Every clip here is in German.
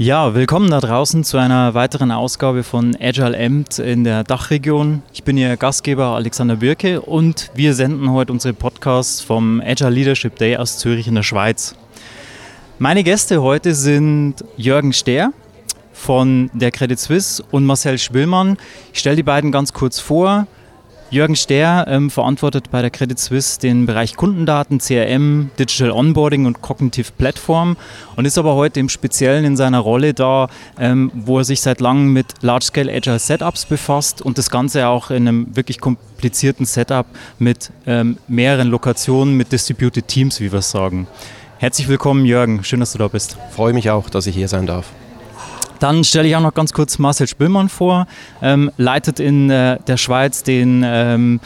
Ja, willkommen da draußen zu einer weiteren Ausgabe von Agile Amt in der Dachregion. Ich bin Ihr Gastgeber Alexander Birke und wir senden heute unsere Podcasts vom Agile Leadership Day aus Zürich in der Schweiz. Meine Gäste heute sind Jürgen Stehr von der Credit Suisse und Marcel Schwillmann. Ich stelle die beiden ganz kurz vor. Jürgen Stehr ähm, verantwortet bei der Credit Suisse den Bereich Kundendaten, CRM, Digital Onboarding und Cognitive Platform und ist aber heute im Speziellen in seiner Rolle da, ähm, wo er sich seit langem mit Large-Scale Agile Setups befasst und das Ganze auch in einem wirklich komplizierten Setup mit ähm, mehreren Lokationen, mit Distributed Teams, wie wir es sagen. Herzlich willkommen, Jürgen. Schön, dass du da bist. Freue mich auch, dass ich hier sein darf. Dann stelle ich auch noch ganz kurz Marcel Spillmann vor, ähm, leitet in äh, der Schweiz den ähm,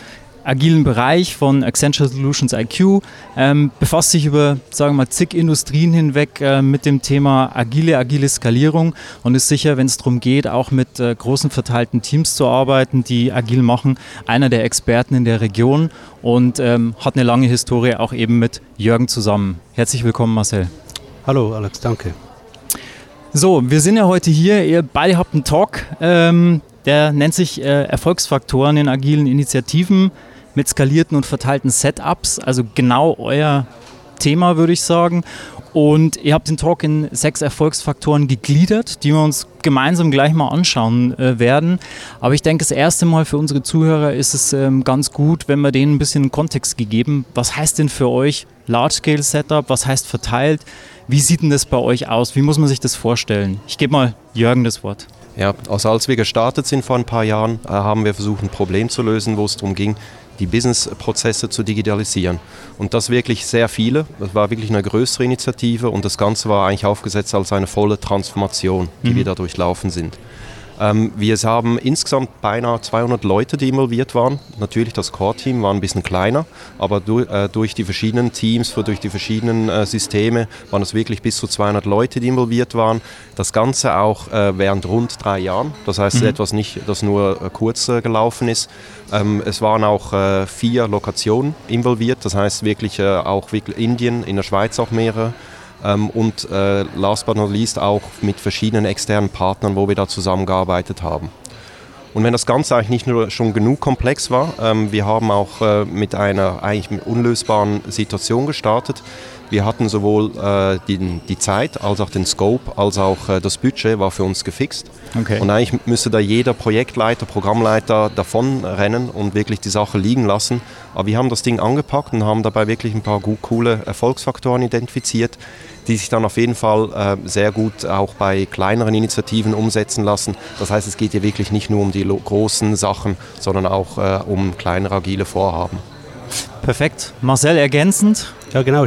agilen Bereich von Accenture Solutions IQ, ähm, befasst sich über, sagen wir mal, zig Industrien hinweg äh, mit dem Thema agile, agile Skalierung und ist sicher, wenn es darum geht, auch mit äh, großen verteilten Teams zu arbeiten, die agil machen, einer der Experten in der Region und ähm, hat eine lange Historie auch eben mit Jürgen zusammen. Herzlich willkommen, Marcel. Hallo, Alex, danke. So, wir sind ja heute hier. Ihr beide habt einen Talk, ähm, der nennt sich äh, Erfolgsfaktoren in agilen Initiativen mit skalierten und verteilten Setups. Also genau euer Thema, würde ich sagen. Und ihr habt den Talk in sechs Erfolgsfaktoren gegliedert, die wir uns gemeinsam gleich mal anschauen äh, werden. Aber ich denke, das erste Mal für unsere Zuhörer ist es ähm, ganz gut, wenn wir denen ein bisschen Kontext gegeben. Was heißt denn für euch Large-Scale Setup? Was heißt verteilt? Wie sieht denn das bei euch aus? Wie muss man sich das vorstellen? Ich gebe mal Jürgen das Wort. Ja, also als wir gestartet sind vor ein paar Jahren, äh, haben wir versucht, ein Problem zu lösen, wo es darum ging, die Businessprozesse zu digitalisieren. Und das wirklich sehr viele. Das war wirklich eine größere Initiative und das Ganze war eigentlich aufgesetzt als eine volle Transformation, die mhm. wir da durchlaufen sind. Ähm, wir haben insgesamt beinahe 200 Leute, die involviert waren. Natürlich das Core-Team war ein bisschen kleiner, aber durch, äh, durch die verschiedenen Teams, durch die verschiedenen äh, Systeme waren es wirklich bis zu 200 Leute, die involviert waren. Das Ganze auch äh, während rund drei Jahren. Das heißt, mhm. etwas nicht, das nur äh, kurz äh, gelaufen ist. Ähm, es waren auch äh, vier Lokationen involviert. Das heißt wirklich auch wirklich Indien, in der Schweiz auch mehrere ähm, und äh, last but not least auch mit verschiedenen externen Partnern, wo wir da zusammengearbeitet haben. Und wenn das Ganze eigentlich nicht nur schon genug komplex war, ähm, wir haben auch äh, mit einer eigentlich unlösbaren Situation gestartet. Wir hatten sowohl äh, die, die, Zeit als auch den Scope, als auch äh, das Budget war für uns gefixt. Okay. Und eigentlich müsste da jeder Projektleiter, Programmleiter davon rennen und wirklich die Sache liegen lassen. Aber wir haben das Ding angepackt und haben dabei wirklich ein paar gut coole Erfolgsfaktoren identifiziert, die sich dann auf jeden Fall äh, sehr gut auch bei kleineren Initiativen umsetzen lassen. Das heißt, es geht hier wirklich nicht nur um die großen Sachen, sondern auch äh, um kleinere agile Vorhaben. Perfekt. Marcel, ergänzend? Ja, genau.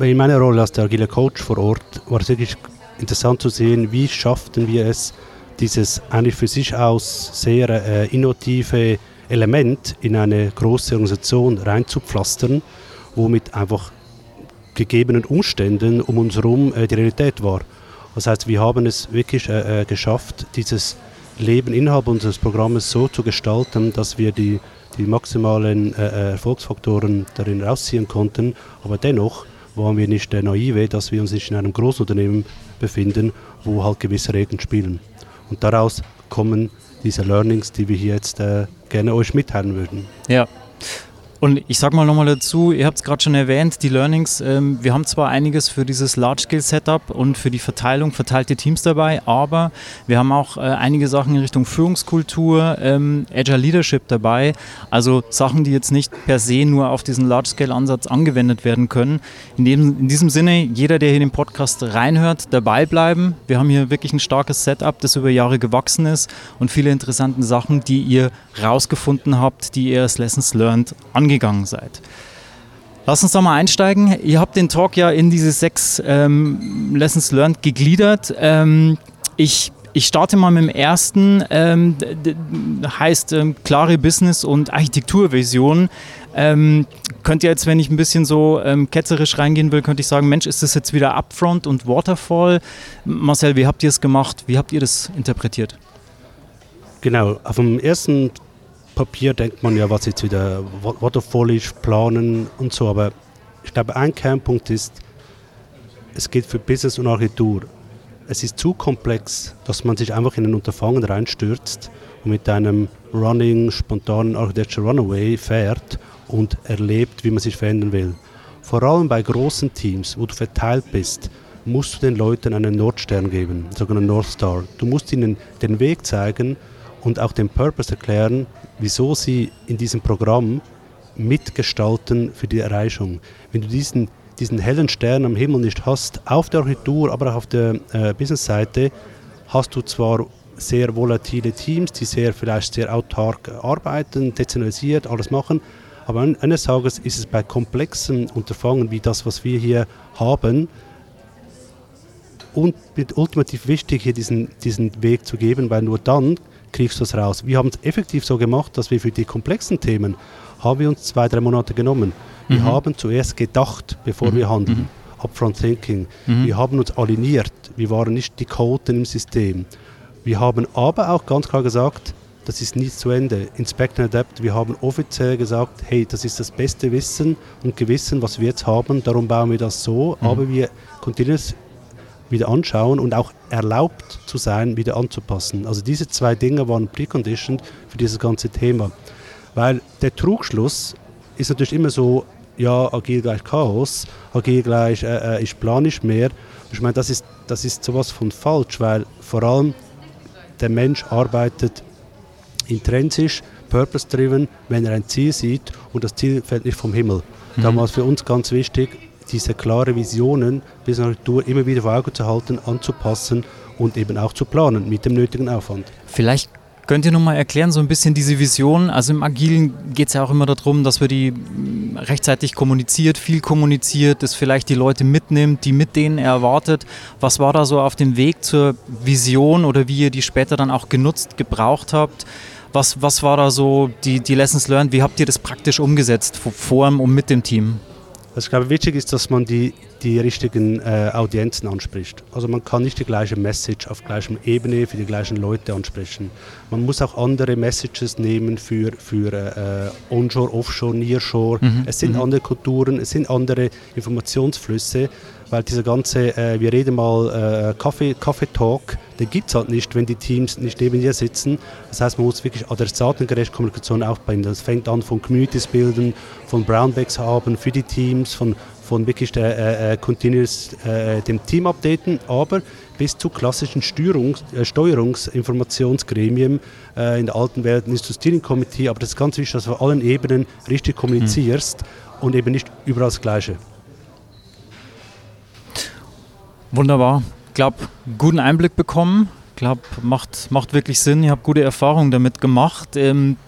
In meiner Rolle als der agile Coach vor Ort war es wirklich interessant zu sehen, wie schafften wir es, dieses eigentlich für sich aus sehr äh, innovative Element in eine große Organisation reinzupflastern, womit einfach gegebenen Umständen um uns herum äh, die Realität war. Das heißt, wir haben es wirklich äh, äh, geschafft, dieses Leben innerhalb unseres Programmes so zu gestalten, dass wir die, die maximalen Erfolgsfaktoren darin rausziehen konnten. Aber dennoch waren wir nicht äh, naive, dass wir uns nicht in einem Großunternehmen befinden, wo halt gewisse Regeln spielen. Und daraus kommen diese Learnings, die wir hier jetzt äh, gerne euch mitteilen würden. Ja, und ich sage mal nochmal dazu, ihr habt es gerade schon erwähnt, die Learnings, ähm, wir haben zwar einiges für dieses Large-Scale-Setup und für die Verteilung, verteilte Teams dabei, aber wir haben auch äh, einige Sachen in Richtung Führungskultur, ähm, Agile Leadership dabei, also Sachen, die jetzt nicht per se nur auf diesen Large-Scale-Ansatz angewendet werden können. In, dem, in diesem Sinne, jeder, der hier den Podcast reinhört, dabei bleiben. Wir haben hier wirklich ein starkes Setup, das über Jahre gewachsen ist und viele interessante Sachen, die ihr rausgefunden habt, die ihr als Lessons Learned angewendet angegangen seid. Lass uns doch mal einsteigen. Ihr habt den Talk ja in diese sechs ähm, Lessons Learned gegliedert. Ähm, ich Ich starte mal mit dem ersten, ähm, heißt ähm, klare Business- und Architekturvision. Ähm, könnt ihr jetzt, wenn ich ein bisschen so ähm, ketzerisch reingehen will, könnte ich sagen, Mensch, ist das jetzt wieder Upfront und Waterfall? Marcel, wie habt ihr es gemacht? Wie habt ihr das interpretiert? Genau, auf dem ersten Papier denkt man ja, was jetzt wieder Waterfall ist, planen und so, aber ich glaube, ein Kernpunkt ist, es geht für Business und Architektur. Es ist zu komplex, dass man sich einfach in ein Unterfangen reinstürzt und mit einem running, spontanen Architecture Runaway fährt und erlebt, wie man sich verändern will. Vor allem bei großen Teams, wo du verteilt bist, musst du den Leuten einen Nordstern geben, sogenannten North Star. Du musst ihnen den Weg zeigen und auch den Purpose erklären, wieso sie in diesem Programm mitgestalten für die Erreichung. Wenn du diesen, diesen hellen Stern am Himmel nicht hast, auf der Architektur, aber auch auf der äh, Business-Seite, hast du zwar sehr volatile Teams, die sehr vielleicht sehr autark arbeiten, dezentralisiert, alles machen, aber eines Tages ist es bei komplexen Unterfangen wie das, was wir hier haben, und ultimativ wichtig, hier diesen, diesen Weg zu geben, weil nur dann kriegst du es raus. Wir haben es effektiv so gemacht, dass wir für die komplexen Themen haben wir uns zwei, drei Monate genommen. Wir mhm. haben zuerst gedacht, bevor mhm. wir handeln. Mhm. Upfront Thinking. Mhm. Wir haben uns aligniert. Wir waren nicht die Koten im System. Wir haben aber auch ganz klar gesagt, das ist nicht zu Ende. Inspect and Adapt, wir haben offiziell gesagt, hey, das ist das beste Wissen und Gewissen, was wir jetzt haben, darum bauen wir das so, mhm. aber wir kontinuierlich wieder anschauen und auch erlaubt zu sein, wieder anzupassen. Also diese zwei Dinge waren preconditioned für dieses ganze Thema. Weil der Trugschluss ist natürlich immer so, ja, agil gleich Chaos, agil gleich, äh, äh, ich plane nicht mehr. Ich meine, das ist, das ist sowas von falsch, weil vor allem der Mensch arbeitet intrinsisch, purpose-driven, wenn er ein Ziel sieht und das Ziel fällt nicht vom Himmel. Mhm. Da war es für uns ganz wichtig, diese klare Visionen bis Natur immer wieder vor Augen zu halten, anzupassen und eben auch zu planen mit dem nötigen Aufwand. Vielleicht Könnt ihr nochmal erklären, so ein bisschen diese Vision? Also im Agilen geht es ja auch immer darum, dass wir die mm, rechtzeitig kommuniziert, viel kommuniziert, dass vielleicht die Leute mitnimmt, die mit denen erwartet. Was war da so auf dem Weg zur Vision oder wie ihr die später dann auch genutzt, gebraucht habt? Was, was war da so die, die Lessons learned? Wie habt ihr das praktisch umgesetzt, vor und mit dem Team? Was ich glaube wichtig ist, dass man die, die richtigen äh, Audienzen anspricht. Also man kann nicht die gleiche Message auf gleicher Ebene für die gleichen Leute ansprechen. Man muss auch andere Messages nehmen für, für äh, Onshore, Offshore, Nearshore. Mhm. Es sind mhm. andere Kulturen, es sind andere Informationsflüsse weil dieser ganze, äh, wir reden mal äh, Kaffee, Kaffee Talk, den gibt es halt nicht, wenn die Teams nicht neben dir sitzen. Das heißt, man muss wirklich adressatengerecht Kommunikation aufbauen. Das fängt an von Communities bilden, von Brownbacks haben für die Teams, von, von wirklich der, äh, äh Continuous, äh, dem Team updaten, aber bis zu klassischen Steuerungs, äh, Steuerungsinformationsgremien. Äh, in der alten Welt ist das Steering Committee, aber das ist ganz wichtig, dass du auf allen Ebenen richtig kommunizierst mhm. und eben nicht überall das Gleiche. Wunderbar. Ich glaube, guten Einblick bekommen. Ich glaube, macht, macht wirklich Sinn. Ich habe gute Erfahrungen damit gemacht. Ähm,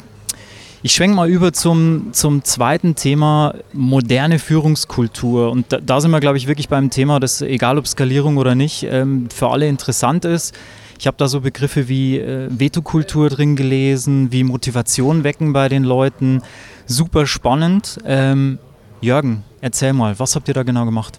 ich schwenke mal über zum, zum zweiten Thema, moderne Führungskultur. Und da, da sind wir, glaube ich, wirklich beim Thema, das, egal ob Skalierung oder nicht, ähm, für alle interessant ist. Ich habe da so Begriffe wie äh, Vetokultur drin gelesen, wie Motivation wecken bei den Leuten. Super spannend. Ähm, Jürgen, erzähl mal, was habt ihr da genau gemacht?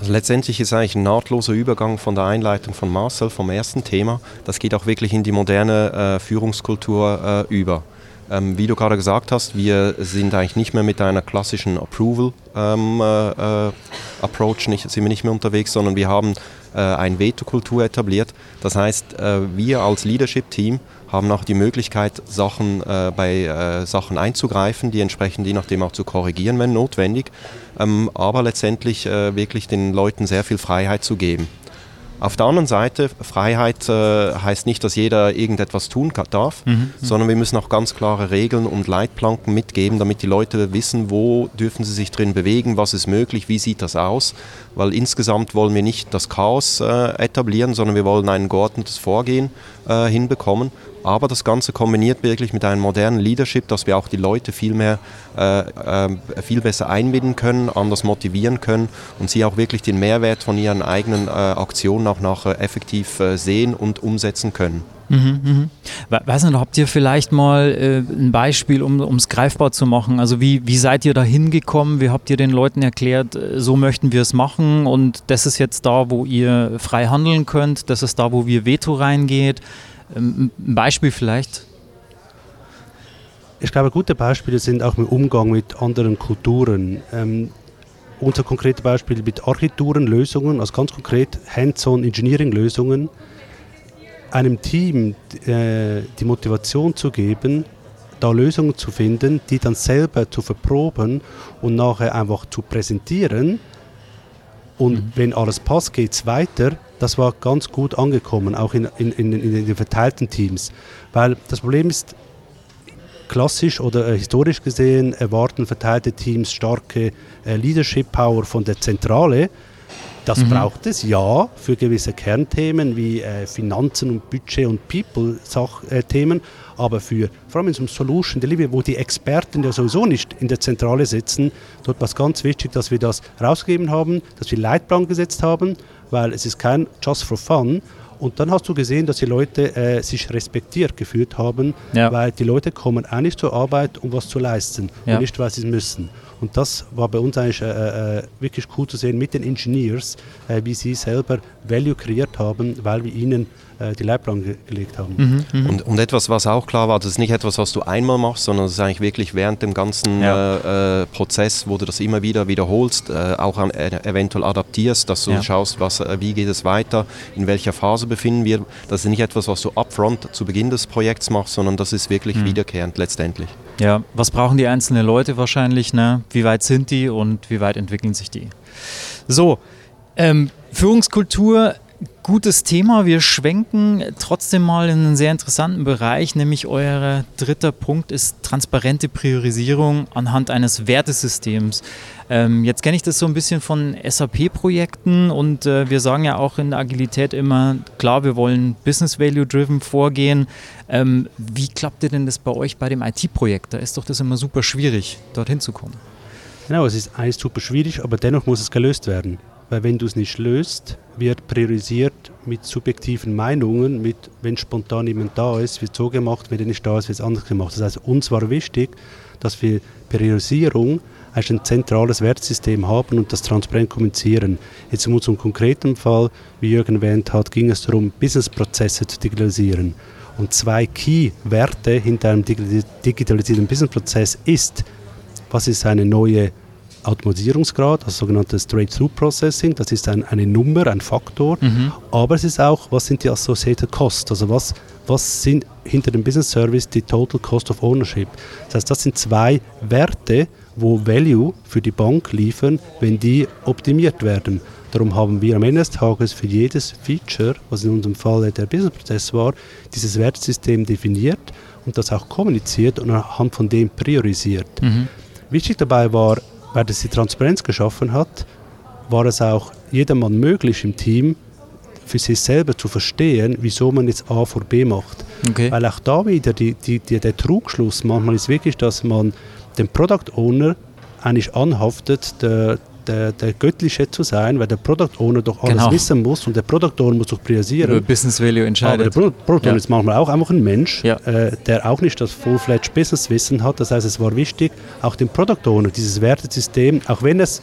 Also letztendlich ist eigentlich ein nahtloser Übergang von der Einleitung von Marcel vom ersten Thema. Das geht auch wirklich in die moderne äh, Führungskultur äh, über. Ähm, wie du gerade gesagt hast, wir sind eigentlich nicht mehr mit einer klassischen Approval ähm, äh, äh sind wir nicht mehr unterwegs, sondern wir haben äh, eine Veto-Kultur etabliert. Das heißt, äh, wir als Leadership-Team haben auch die Möglichkeit, Sachen, äh, bei äh, Sachen einzugreifen, die entsprechend je nachdem auch zu korrigieren, wenn notwendig, ähm, aber letztendlich äh, wirklich den Leuten sehr viel Freiheit zu geben. Auf der anderen Seite, Freiheit äh, heißt nicht, dass jeder irgendetwas tun darf, mhm, mhm, sondern wir müssen auch ganz klare Regeln und Leitplanken mitgeben, damit die Leute wissen, wo dürfen sie sich drin bewegen, was ist möglich, wie sieht das aus. Weil insgesamt wollen wir nicht das Chaos äh, etablieren, sondern wir wollen ein geordnetes Vorgehen äh, hinbekommen aber das Ganze kombiniert wirklich mit einem modernen Leadership, dass wir auch die Leute viel mehr, äh, äh, viel besser einbinden können, anders motivieren können und sie auch wirklich den Mehrwert von ihren eigenen äh, Aktionen auch nachher effektiv äh, sehen und umsetzen können. Mhm, mh. Weiß nicht, habt ihr vielleicht mal äh, ein Beispiel, um es greifbar zu machen? Also wie, wie seid ihr da hingekommen? Wie habt ihr den Leuten erklärt, äh, so möchten wir es machen und das ist jetzt da, wo ihr frei handeln könnt, das ist da, wo wir Veto reingeht? Ähm, ein Beispiel vielleicht? Ich glaube, gute Beispiele sind auch im Umgang mit anderen Kulturen. Ähm, unser konkretes Beispiel mit Architekturenlösungen, also ganz konkret Hands-on Engineering-Lösungen, einem Team äh, die Motivation zu geben, da Lösungen zu finden, die dann selber zu verproben und nachher einfach zu präsentieren. Und mhm. wenn alles passt, geht es weiter. Das war ganz gut angekommen, auch in, in, in, in, den verteilten Teams. Weil das Problem ist, klassisch oder äh, historisch gesehen erwarten verteilte Teams starke äh, Leadership Power von der Zentrale. Das mhm. braucht es, ja, für gewisse Kernthemen wie äh, Finanzen und Budget und People-Themen, äh, aber für, vor allem in so einem Solution Delivery, wo die Experten ja sowieso nicht in der Zentrale sitzen, dort war es ganz wichtig, dass wir das rausgegeben haben, dass wir Leitplan gesetzt haben, weil es ist kein Just for Fun, und dann hast du gesehen, dass die Leute äh, sich respektiert gefühlt haben, ja. weil die Leute kommen eigentlich zur Arbeit, um was zu leisten ja. und nicht, weil sie es müssen. Und das war bei uns eigentlich äh, äh, wirklich cool zu sehen mit den Engineers, äh, wie sie selber Value kreiert haben, weil wir ihnen die Leitplan ge gelegt haben. Mhm, mh. und, und, etwas, was auch klar war, das ist nicht etwas, was du einmal machst, sondern es ist eigentlich wirklich während dem ganzen ja. äh, Prozess, wo du das immer wieder wiederholst, äh, auch an, äh, eventuell adaptierst, dass du ja. schaust, was, äh, wie geht es weiter, in welcher Phase befinden wir. Das ist nicht etwas, was du upfront zu Beginn des Projekts machst, sondern das ist wirklich mhm. wiederkehrend letztendlich. Ja, was brauchen die einzelnen Leute wahrscheinlich? Ne? Wie weit sind die und wie weit entwickeln sich die? So, ähm, Führungskultur gutes Thema. Wir schwenken trotzdem mal in einen sehr interessanten Bereich, nämlich euer dritter Punkt ist transparente Priorisierung anhand eines Wertesystems. Ähm, jetzt kenne ich das so ein bisschen von SAP-Projekten und äh, wir sagen ja auch in der Agilität immer, klar, wir wollen Business Value Driven vorgehen. Ähm, wie klappt ihr denn das bei euch bei dem IT-Projekt? Da ist doch das immer super schwierig, dorthin zu kommen. Genau, es ist alles super schwierig, aber dennoch muss es gelöst werden. Weil wenn du es nicht löst, wird priorisiert mit subjektiven Meinungen, mit wenn spontan jemand da ist, wird so gemacht, wenn er nicht da ist, wird es anders gemacht. Das heißt, uns war wichtig, dass wir Priorisierung als ein zentrales Wertsystem haben und das transparent kommunizieren. Jetzt in unserem konkreten Fall, wie Jürgen erwähnt hat, ging es darum, Businessprozesse zu digitalisieren. Und zwei Key-Werte hinter einem digitalisierten Businessprozess ist, was ist eine neue Automatisierungsgrad, also sogenanntes Straight-Through-Processing, das ist ein, eine Nummer, ein Faktor, mhm. aber es ist auch, was sind die Associated Costs, also was, was sind hinter dem Business Service die Total Cost of Ownership. Das heißt, das sind zwei Werte, wo Value für die Bank liefern, wenn die optimiert werden. Darum haben wir am Ende des Tages für jedes Feature, was in unserem Fall der Business-Prozess war, dieses Wertsystem definiert und das auch kommuniziert und anhand von dem priorisiert. Mhm. Wichtig dabei war, weil es die Transparenz geschaffen hat, war es auch jedermann möglich im Team, für sich selber zu verstehen, wieso man jetzt A vor B macht. Okay. Weil auch da wieder die, die, die, der Trugschluss manchmal ist wirklich, dass man dem Product Owner eigentlich anhaftet, der, der, der Göttliche zu sein, weil der Product Owner doch alles genau. wissen muss und der Product Owner muss doch priorisieren. Über Business Value entscheidet. Aber der Pro Product Owner ja. ist manchmal auch einfach ein Mensch, ja. äh, der auch nicht das Full-Fledged Business Wissen hat. Das heißt, es war wichtig, auch dem Product Owner dieses Wertesystem, auch wenn es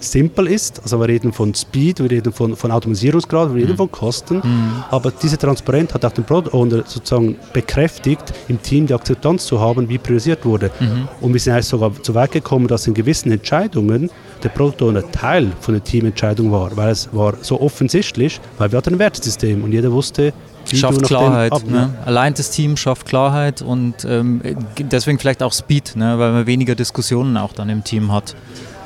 simpel ist. Also wir reden von Speed, wir reden von, von Automatisierungsgrad, wir reden mhm. von Kosten. Mhm. Aber diese Transparenz hat auch den Product Owner sozusagen bekräftigt, im Team die Akzeptanz zu haben, wie priorisiert wurde. Mhm. Und wir sind eigentlich sogar so weit gekommen, dass in gewissen Entscheidungen der Product Owner Teil von der Teamentscheidung war, weil es war so offensichtlich, weil wir hatten ein Wertesystem und jeder wusste, schafft Klarheit. Ab, ne? Allein das Team schafft Klarheit und ähm, deswegen vielleicht auch Speed, ne? weil man weniger Diskussionen auch dann im Team hat.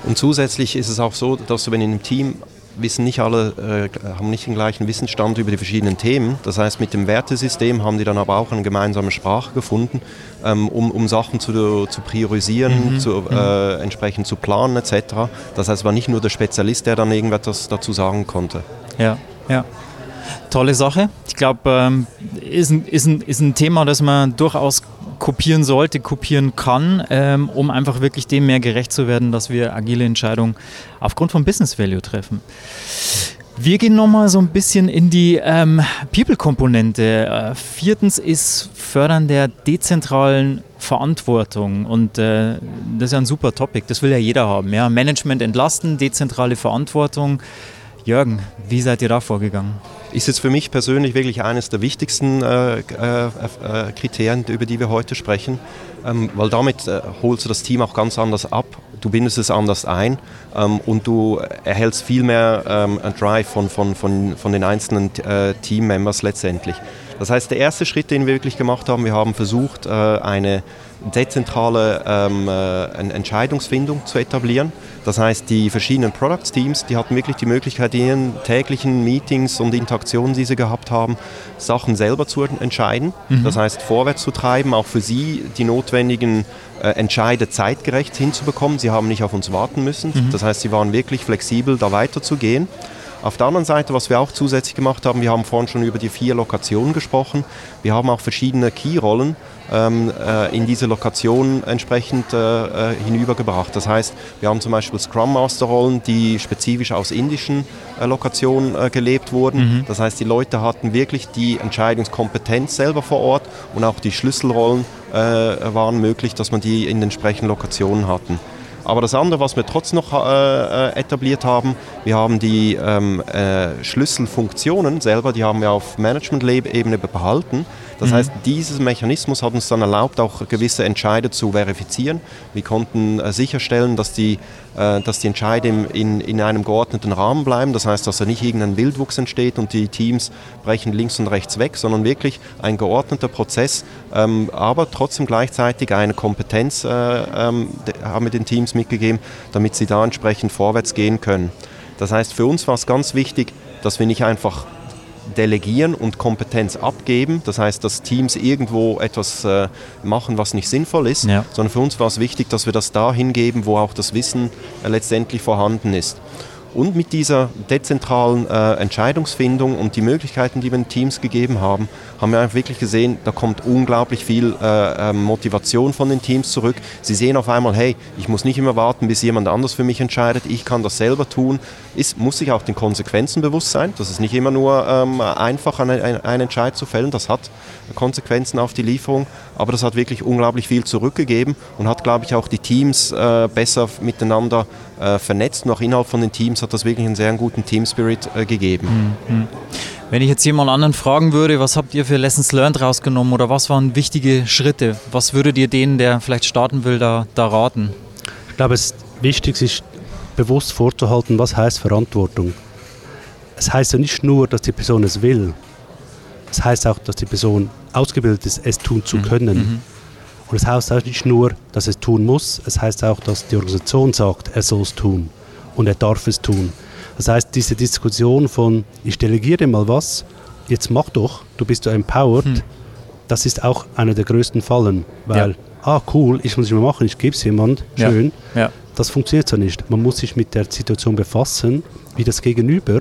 Und zusätzlich ist es auch so, dass du, wenn in einem Team wissen nicht alle, äh, haben nicht den gleichen Wissensstand über die verschiedenen Themen. Das heißt, mit dem Wertesystem haben die dann aber auch eine gemeinsame Sprache gefunden, ähm, um, um Sachen zu, zu priorisieren, mhm. zu, mhm. äh, entsprechend zu planen etc. Das heißt, es war nicht nur der Spezialist, der dann irgendetwas dazu sagen konnte. Ja, ja. Tolle Sache. Ich glaube, ähm, ist, ein, ist, ein, ist ein Thema, das man durchaus kopieren sollte, kopieren kann, ähm, um einfach wirklich dem mehr gerecht zu werden, dass wir agile Entscheidungen aufgrund von Business Value treffen. Wir gehen nochmal so ein bisschen in die ähm, People-Komponente. Äh, viertens ist Fördern der dezentralen Verantwortung. Und äh, das ist ja ein super Topic, das will ja jeder haben. Ja? Management entlasten, dezentrale Verantwortung. Jürgen, wie seid ihr da vorgegangen? Ist jetzt für mich persönlich wirklich eines der wichtigsten äh, äh, äh Kriterien, über die wir heute sprechen, ähm, weil damit äh, holst du das Team auch ganz anders ab du bindest es anders ein ähm, und du erhältst viel mehr ähm, Drive von, von, von, von den einzelnen äh, Team-Members letztendlich. Das heißt, der erste Schritt, den wir wirklich gemacht haben, wir haben versucht, äh, eine dezentrale ähm, äh, Entscheidungsfindung zu etablieren. Das heißt, die verschiedenen Product Teams, die hatten wirklich die Möglichkeit, in ihren täglichen Meetings und Interaktionen, die sie gehabt haben, Sachen selber zu entscheiden. Mhm. Das heißt, vorwärts zu treiben, auch für sie die notwendigen äh, Entscheide zeitgerecht hinzubekommen. Sie haben nicht auf uns warten müssen. Mhm. Das heißt, sie waren wirklich flexibel, da weiterzugehen. Auf der anderen Seite, was wir auch zusätzlich gemacht haben, wir haben vorhin schon über die vier Lokationen gesprochen. Wir haben auch verschiedene Key-Rollen ähm, äh, in diese Lokation entsprechend äh, äh, hinübergebracht. Das heißt, wir haben zum Beispiel Scrum Master Rollen, die spezifisch aus indischen äh, Lokationen äh, gelebt wurden. Mhm. Das heißt, die Leute hatten wirklich die Entscheidungskompetenz selber vor Ort und auch die Schlüsselrollen äh, waren möglich, dass man die in den entsprechenden Lokationen hatten. Aber das andere, was wir trotzdem noch äh, äh, etabliert haben, wir haben die ähm, äh, Schlüsselfunktionen selber, die haben wir auf Management-Ebene behalten. Das mhm. heißt, dieser Mechanismus hat uns dann erlaubt, auch gewisse Entscheide zu verifizieren. Wir konnten äh, sicherstellen, dass die, dass die Entscheide in, in einem geordneten Rahmen bleiben. Das heißt, dass da nicht irgendein Wildwuchs entsteht und die Teams brechen links und rechts weg, sondern wirklich ein geordneter Prozess, ähm, aber trotzdem gleichzeitig eine Kompetenz äh, ähm, haben wir den Teams mitgegeben, damit sie da entsprechend vorwärts gehen können. Das heißt, für uns war es ganz wichtig, dass wir nicht einfach delegieren und Kompetenz abgeben. Das heißt, dass Teams irgendwo etwas äh, machen, was nicht sinnvoll ist, ja. sondern für uns war es wichtig, dass wir das da hingeben, wo auch das Wissen äh, letztendlich vorhanden ist. Und mit dieser dezentralen äh, Entscheidungsfindung und die Möglichkeiten, die wir den Teams gegeben haben, haben wir einfach wirklich gesehen, da kommt unglaublich viel äh, ähm, Motivation von den Teams zurück. Sie sehen auf einmal, hey, ich muss nicht immer warten, bis jemand anders für mich entscheidet, ich kann das selber tun. Ist, muss sich auch den Konsequenzen bewusst sein. Das ist nicht immer nur ähm, einfach, einen, einen Entscheid zu fällen. Das hat Konsequenzen auf die Lieferung, aber das hat wirklich unglaublich viel zurückgegeben und hat, glaube ich, auch die Teams äh, besser miteinander äh, vernetzt. Und auch innerhalb von den Teams hat das wirklich einen sehr guten Team-Spirit äh, gegeben. Mhm. Wenn ich jetzt jemand anderen fragen würde, was habt ihr für Lessons Learned rausgenommen oder was waren wichtige Schritte? Was würdet ihr denen, der vielleicht starten will, da, da raten? Ich glaube, es wichtig ist, bewusst vorzuhalten, was heißt Verantwortung. Es heißt ja nicht nur, dass die Person es will, das heißt auch, dass die Person ausgebildet ist, es tun zu mhm. können. Mhm. Und es das heißt auch nicht nur, dass es tun muss, es heißt auch, dass die Organisation sagt, er soll es tun und er darf es tun. Das heißt, diese Diskussion von, ich delegiere mal was, jetzt mach doch, du bist ja empowered, mhm. das ist auch einer der größten Fallen, weil, ja. ah cool, ich muss es mal machen, ich gebe es jemand, schön. Ja. Ja. Das funktioniert so nicht. Man muss sich mit der Situation befassen, wie das Gegenüber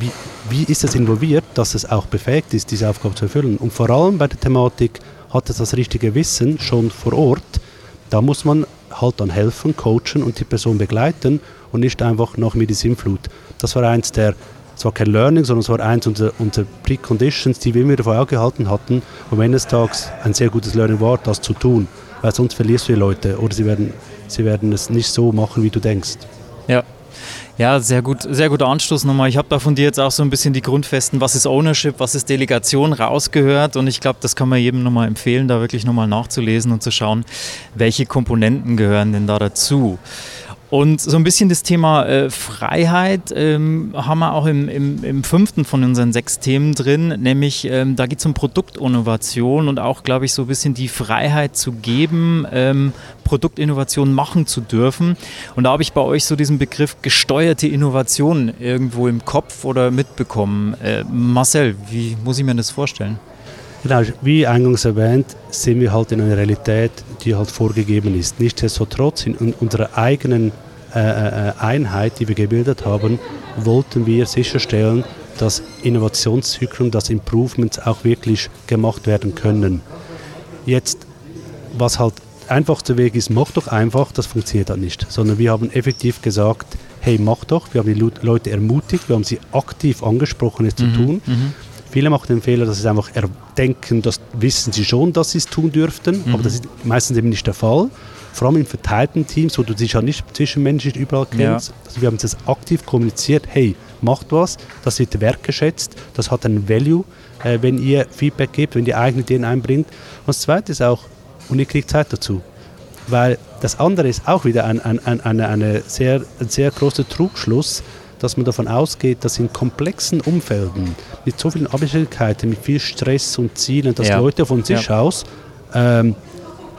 wie, wie ist es involviert, dass es auch befähigt ist, diese Aufgabe zu erfüllen. Und vor allem bei der Thematik, hat es das richtige Wissen schon vor Ort, da muss man halt dann helfen, coachen und die Person begleiten und nicht einfach nach Sinnflut. Das war eins der, es war kein Learning, sondern es war eins unserer, unserer Preconditions, die wir immer vor Augen gehalten hatten, wo eines Tages ein sehr gutes Learning war, das zu tun. Weil sonst verlierst du die Leute oder sie werden, sie werden es nicht so machen, wie du denkst. Ja, ja, sehr gut, sehr guter Anstoß nochmal. Ich habe da von dir jetzt auch so ein bisschen die Grundfesten, was ist Ownership, was ist Delegation rausgehört und ich glaube, das kann man jedem nochmal empfehlen, da wirklich nochmal nachzulesen und zu schauen, welche Komponenten gehören denn da dazu. Und so ein bisschen das Thema äh, Freiheit ähm, haben wir auch im, im, im, fünften von unseren sechs Themen drin, nämlich ähm, da geht es um Produktinnovation und auch, glaube ich, so ein bisschen die Freiheit zu geben, ähm, Produktinnovation machen zu dürfen. Und da habe ich bei euch so diesen Begriff gesteuerte Innovation irgendwo im Kopf oder mitbekommen. Äh, Marcel, wie muss ich mir das vorstellen? Genau, wie eingangs erwähnt, sind wir halt in einer Realität, die halt vorgegeben ist. Nichtsdestotrotz in unserer eigenen äh, äh, Einheit, die wir gebildet haben, wollten wir sicherstellen, dass Innovationszyklen, dass Improvements auch wirklich gemacht werden können. Jetzt, was halt einfachster Weg ist, mach doch einfach, das funktioniert dann nicht. Sondern wir haben effektiv gesagt, hey, mach doch. Wir haben die Leute ermutigt, wir haben sie aktiv angesprochen, es zu mhm. tun. Mhm. Viele machen den Fehler, dass sie einfach denken, das wissen sie schon, dass sie es tun dürften, mhm. aber das ist meistens eben nicht der Fall. Vor allem in verteilten Teams, wo du dich ja nicht zwischenmenschlich überall kennst. Ja. Also wir haben das aktiv kommuniziert, hey, macht was, das wird wertgeschätzt, das hat einen Value, äh, wenn ihr Feedback gebt, wenn ihr eigene Ideen einbringt. Und das Zweite ist auch, und ihr kriegt Zeit dazu. Weil das andere ist auch wieder ein, ein, ein, eine, eine sehr, ein sehr großer Trugschluss, dass man davon ausgeht, dass in komplexen Umfelden mit so vielen Abhängigkeiten, mit viel Stress und Zielen, dass ja. Leute von sich ja. aus ähm,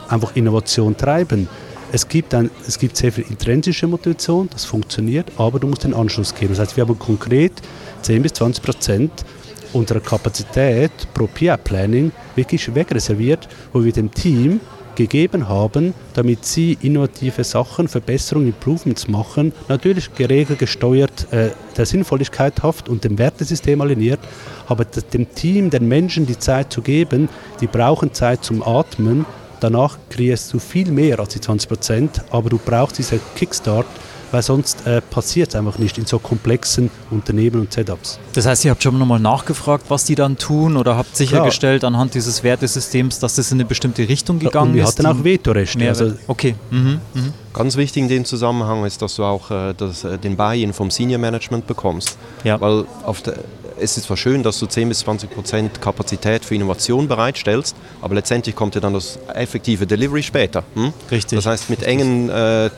einfach Innovation treiben. Es gibt, ein, es gibt sehr viel intrinsische Motivation, das funktioniert, aber du musst den Anschluss geben. Das heißt, wir haben konkret 10 bis 20 Prozent unserer Kapazität pro PR-Planning wirklich wegreserviert, wo wir dem Team gegeben haben, damit sie innovative Sachen, Verbesserungen, Improvements machen, natürlich geregelt, gesteuert, äh, der Sinnvolligkeit haft und dem Wertesystem aligniert, aber dem Team, den Menschen die Zeit zu geben, die brauchen Zeit zum Atmen, danach kriegst du viel mehr als die 20 Prozent, aber du brauchst diesen Kickstart, weil sonst äh, passiert es einfach nicht in so komplexen Unternehmen und Setups. Das heißt, ihr habt schon nochmal nachgefragt, was die dann tun oder habt sichergestellt Klar. anhand dieses Wertesystems, dass das in eine bestimmte Richtung gegangen und wir ist? Wir hatten auch Vetorecht. Also okay. Mhm. Mhm. Ganz wichtig in dem Zusammenhang ist, dass du auch äh, das, äh, den Buy-in vom Senior Management bekommst. Ja. Weil auf der, es ist zwar schön, dass du 10 bis 20 Prozent Kapazität für Innovation bereitstellst, aber letztendlich kommt ja dann das effektive Delivery später. Hm? Richtig. Das heißt, mit engen äh, äh,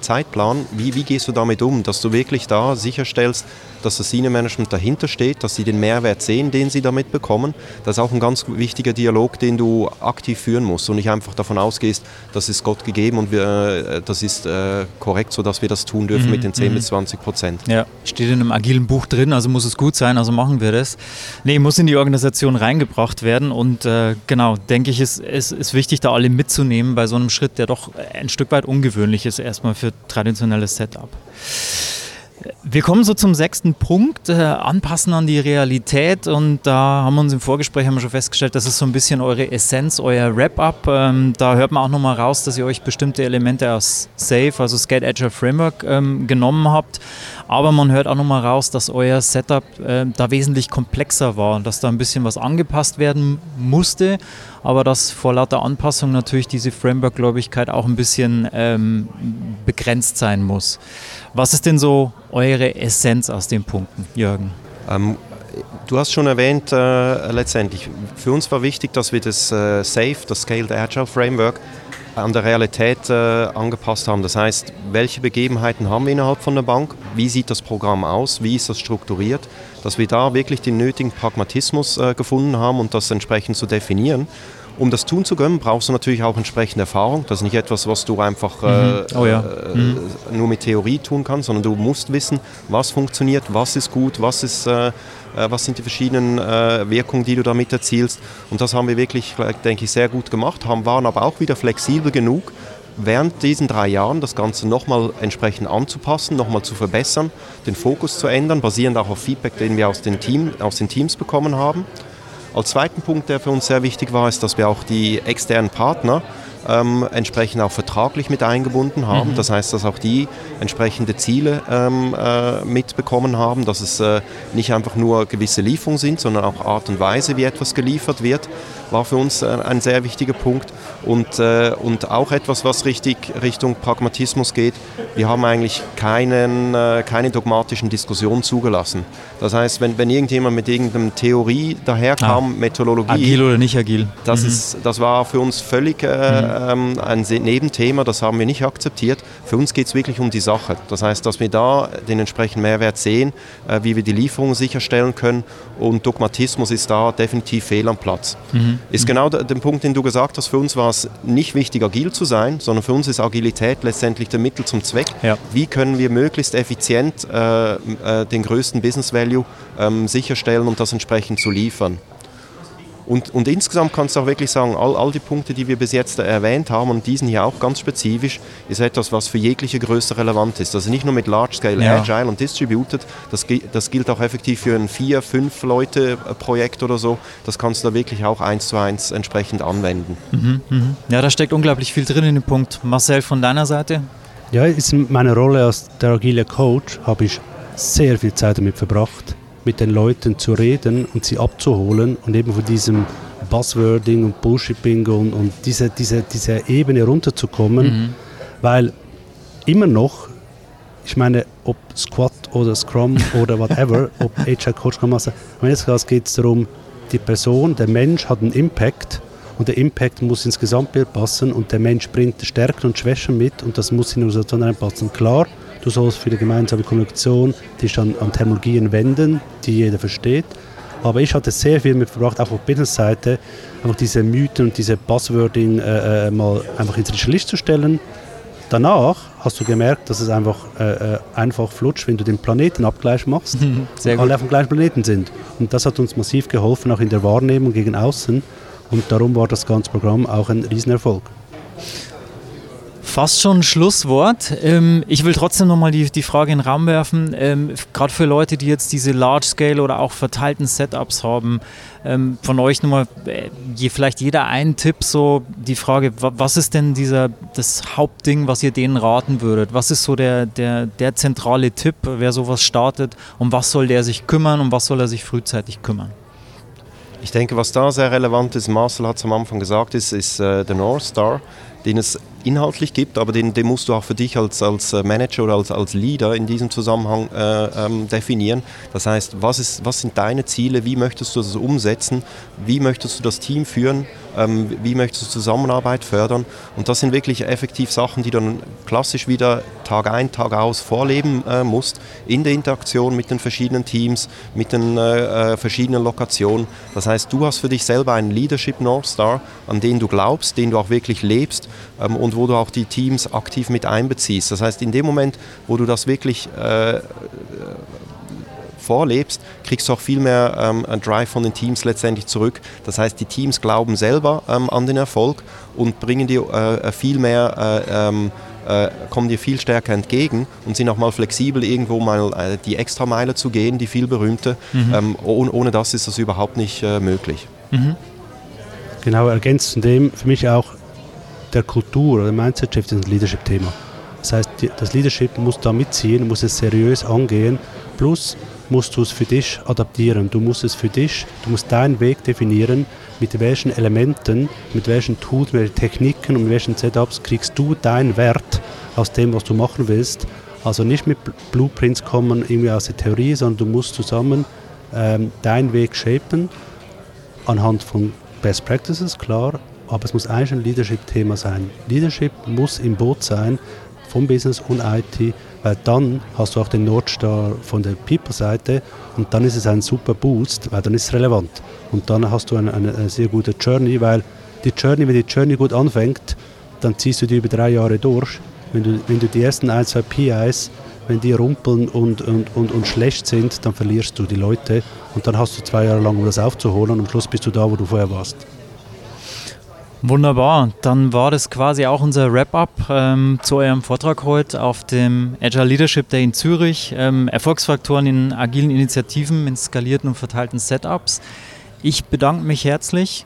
Zeitplan, wie, wie gehst du damit um, dass du wirklich da sicherstellst, dass das Senior Management dahinter steht, dass sie den Mehrwert sehen, den sie damit bekommen. Das ist auch ein ganz wichtiger Dialog, den du aktiv führen musst und nicht einfach davon ausgehst, das ist Gott gegeben und wir, äh, das ist äh, korrekt, sodass wir das tun dürfen mhm, mit den 10 mhm. bis 20 Prozent. Ja, steht in einem agilen Buch drin, also muss es gut sein, also machen wir das. Nee, muss in die Organisation reingebracht werden und äh, genau, denke ich, es ist, ist, ist wichtig, da alle mitzunehmen bei so einem Schritt, der doch ein Stück weit ungewöhnlich ist, erstmal für traditionelles Setup. Wir kommen so zum sechsten Punkt, äh, anpassen an die Realität und da haben wir uns im Vorgespräch haben wir schon festgestellt, das ist so ein bisschen eure Essenz, euer Wrap-up. Ähm, da hört man auch nochmal raus, dass ihr euch bestimmte Elemente aus SAFE, also Skate Agile Framework, ähm, genommen habt. Aber man hört auch nochmal raus, dass euer Setup äh, da wesentlich komplexer war, dass da ein bisschen was angepasst werden musste, aber dass vor lauter Anpassung natürlich diese Framework-Gläubigkeit auch ein bisschen ähm, begrenzt sein muss. Was ist denn so eure Essenz aus den Punkten, Jürgen? Ähm, du hast schon erwähnt, äh, letztendlich, für uns war wichtig, dass wir das äh, SAFE, das Scaled Agile Framework, an der Realität äh, angepasst haben. Das heißt, welche Begebenheiten haben wir innerhalb von der Bank? Wie sieht das Programm aus? Wie ist das strukturiert? Dass wir da wirklich den nötigen Pragmatismus äh, gefunden haben und das entsprechend zu definieren. Um das tun zu können, brauchst du natürlich auch entsprechende Erfahrung. Das ist nicht etwas, was du einfach äh, mhm. oh ja. äh, mhm. nur mit Theorie tun kannst, sondern du musst wissen, was funktioniert, was ist gut, was, ist, äh, äh was sind die verschiedenen äh, Wirkungen, die du damit erzielst. Und das haben wir wirklich, denke ich, sehr gut gemacht, haben, waren aber auch wieder flexibel genug, während diesen drei Jahren das Ganze nochmal entsprechend anzupassen, nochmal zu verbessern, den Fokus zu ändern, basierend auch auf Feedback, den wir aus den, Team, aus den Teams bekommen haben. Als zweiten Punkt, der für uns sehr wichtig war, ist, dass wir auch die externen Partner ähm, entsprechend auch vertraglich mit eingebunden haben. Mhm. Das heißt, dass auch die entsprechende Ziele ähm, äh, mitbekommen haben, dass es äh, nicht einfach nur gewisse Lieferungen sind, sondern auch Art und Weise, wie etwas geliefert wird, war für uns äh, ein sehr wichtiger Punkt. Und, äh, und auch etwas, was richtig Richtung Pragmatismus geht. Wir haben eigentlich keinen, äh, keine dogmatischen Diskussionen zugelassen. Das heißt, wenn, wenn irgendjemand mit irgendeiner Theorie daherkam, ah, Methodologie. Agil oder nicht agil. Das, mhm. ist, das war für uns völlig äh, mhm ähm, ein Nebenthema, das haben wir nicht akzeptiert. Für uns geht es wirklich um die Sache. Das heißt, dass wir da den entsprechenden Mehrwert sehen, äh, wie wir die Lieferung sicherstellen können und Dogmatismus ist da definitiv fehl am Platz. Mhm. Ist genau der, der Punkt, den du gesagt hast, für uns war es nicht wichtig, agil zu sein, sondern für uns ist Agilität letztendlich der Mittel zum Zweck. Ja. Wie können wir möglichst effizient äh, äh, den größten Business Value ähm, sicherstellen und das entsprechend zu liefern. Und, und insgesamt kannst du auch wirklich sagen, all, all die Punkte, die wir bis jetzt erwähnt haben und diesen hier auch ganz spezifisch, ist etwas, was für jegliche Größe relevant ist. Also nicht nur mit Large Scale, Ja. Agile und Distributed, das, das gilt auch effektiv für ein vier, fünf Leute äh, Projekt oder so. Das kannst du da wirklich auch eins zu eins entsprechend anwenden. Ja, da steckt unglaublich viel drin in dem Punkt. Marcel, von deiner Seite? Ja, in meiner Rolle als der agile Coach habe ich sehr viel Zeit damit verbracht, mit den Leuten zu reden und sie abzuholen und eben von diesem Buzzwording und Bullshit-Bingo und, und diese, diese, diese Ebene runterzukommen, weil immer noch, ich meine, ob Squat oder Scrum oder whatever, ob Agile Coach Scrum Master, am Ende des geht es darum, die Person, der Mensch hat einen Impact und der Impact muss ins Gesamtbild passen und der Mensch bringt Stärken und Schwächen mit und das muss in die Organisation reinpassen. Klar, du sollst für die gemeinsame Kommunikation dich an, an Terminologien wenden, die jeder versteht, aber ich hatte sehr viel mit verbracht, auch auf Business-Seite, einfach diese Mythen und diese Buzzwording äh, äh, mal einfach ins richtige Licht zu stellen. Danach hast du gemerkt, dass es einfach, äh, äh, einfach flutscht, wenn du den Planetenabgleich machst Sehr und alle auf dem gleichen Planeten sind. Und das hat uns massiv geholfen, auch in der Wahrnehmung gegen außen. Und darum war das ganze Programm auch ein Riesenerfolg. Fast schon ein Schlusswort. Ähm, ich will trotzdem nochmal die, Frage in den Raum werfen. Ähm, Gerade für Leute, die jetzt diese Large-Scale oder auch verteilten Setups haben, ähm, von euch nochmal, äh, vielleicht jeder einen Tipp, so die Frage, wa- was ist denn dieser, das Hauptding, was ihr denen raten würdet? Was ist so der, der, der zentrale Tipp, wer sowas startet? Um was soll der sich kümmern? Um was soll er sich frühzeitig kümmern? Ich denke, was da sehr relevant ist, Marcel hat es am Anfang gesagt, ist, ist äh, der North Star, den es inhaltlich gibt, aber den, den musst du auch für dich als, als äh, Manager oder als, als Leader in diesem Zusammenhang äh, ähm, definieren. Das heißt, was, ist, was sind deine Ziele, wie möchtest du das umsetzen, wie möchtest du das Team führen, ähm, wie möchtest du Zusammenarbeit fördern und das sind wirklich effektiv Sachen, die dann klassisch wieder Tag ein, Tag aus vorleben äh, musst, in der Interaktion mit den verschiedenen Teams, mit den äh, äh, verschiedenen Lokationen. Das heißt, du hast für dich selber einen Leadership North Star, an den du glaubst, den du auch wirklich lebst ähm, und wo du auch die Teams aktiv mit einbeziehst. Das heißt, in dem Moment, wo du das wirklich äh, vorlebst, kriegst du auch viel mehr ähm, einen Drive von den Teams letztendlich zurück. Das heißt, die Teams glauben selber ähm, an den Erfolg und bringen dir äh, viel mehr, äh, ähm, äh, kommen dir viel stärker entgegen und sind auch mal flexibel, irgendwo mal äh, die Extrameile zu gehen, die viel berühmte. Ähm, ohne, ohne das ist das überhaupt nicht äh, möglich. Genau, ergänzt zu dem für mich auch der Kultur oder Mindset-Shift ist ein Leadership-Thema. Das heißt, das Leadership muss da mitziehen, muss es seriös angehen, plus musst du es für dich adaptieren. Du musst es für dich, du musst deinen Weg definieren, mit welchen Elementen, mit welchen Tools, mit welchen Techniken und mit welchen Setups kriegst du deinen Wert aus dem, was du machen willst. Also nicht mit Bl- Blueprints kommen, irgendwie aus der Theorie, sondern du musst zusammen ähm, deinen Weg shapen anhand von Best Practices, klar, aber es muss eigentlich ein Leadership-Thema sein. Leadership muss im Boot sein, vom Business und IT, weil dann hast du auch den Nordstar von der People-Seite und dann ist es ein super Boost, weil dann ist es relevant. Und dann hast du eine, eine, sehr gute Journey, weil die Journey, wenn die Journey gut anfängt, dann ziehst du die über drei Jahre durch. Wenn du, wenn du die ersten ein, zwei PIs, wenn die rumpeln und, und, und, und schlecht sind, dann verlierst du die Leute und dann hast du zwei Jahre lang, um das aufzuholen und am Schluss bist du da, wo du vorher warst. Wunderbar, dann war das quasi auch unser Wrap-up ähm, zu eurem Vortrag heute auf dem Agile Leadership Day in Zürich. Ähm, Erfolgsfaktoren in agilen Initiativen, in skalierten und verteilten Setups. Ich bedanke mich herzlich,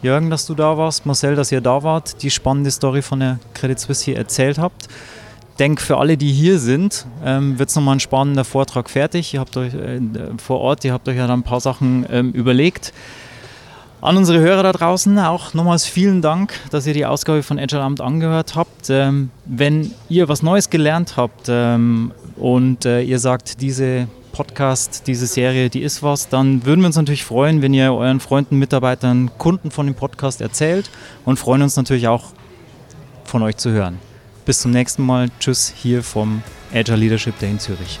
Jürgen, dass du da warst, Marcel, dass ihr da wart, die spannende Story von der Credit Suisse hier erzählt habt. Denk für alle, die hier sind, ähm, wird es nochmal ein spannender Vortrag fertig. Ihr habt euch äh, vor Ort, ihr habt euch ja dann ein paar Sachen ähm, überlegt. An unsere Hörer da draußen auch nochmals vielen Dank, dass ihr die Ausgabe von Agile Amt angehört habt. Ähm, wenn ihr was Neues gelernt habt ähm, und äh, ihr sagt, diese Podcast, diese Serie, die ist was, dann würden wir uns natürlich freuen, wenn ihr euren Freunden, Mitarbeitern, Kunden von dem Podcast erzählt und freuen uns natürlich auch von euch zu hören. Bis zum nächsten Mal. Tschüss hier vom Agile Leadership Day in Zürich.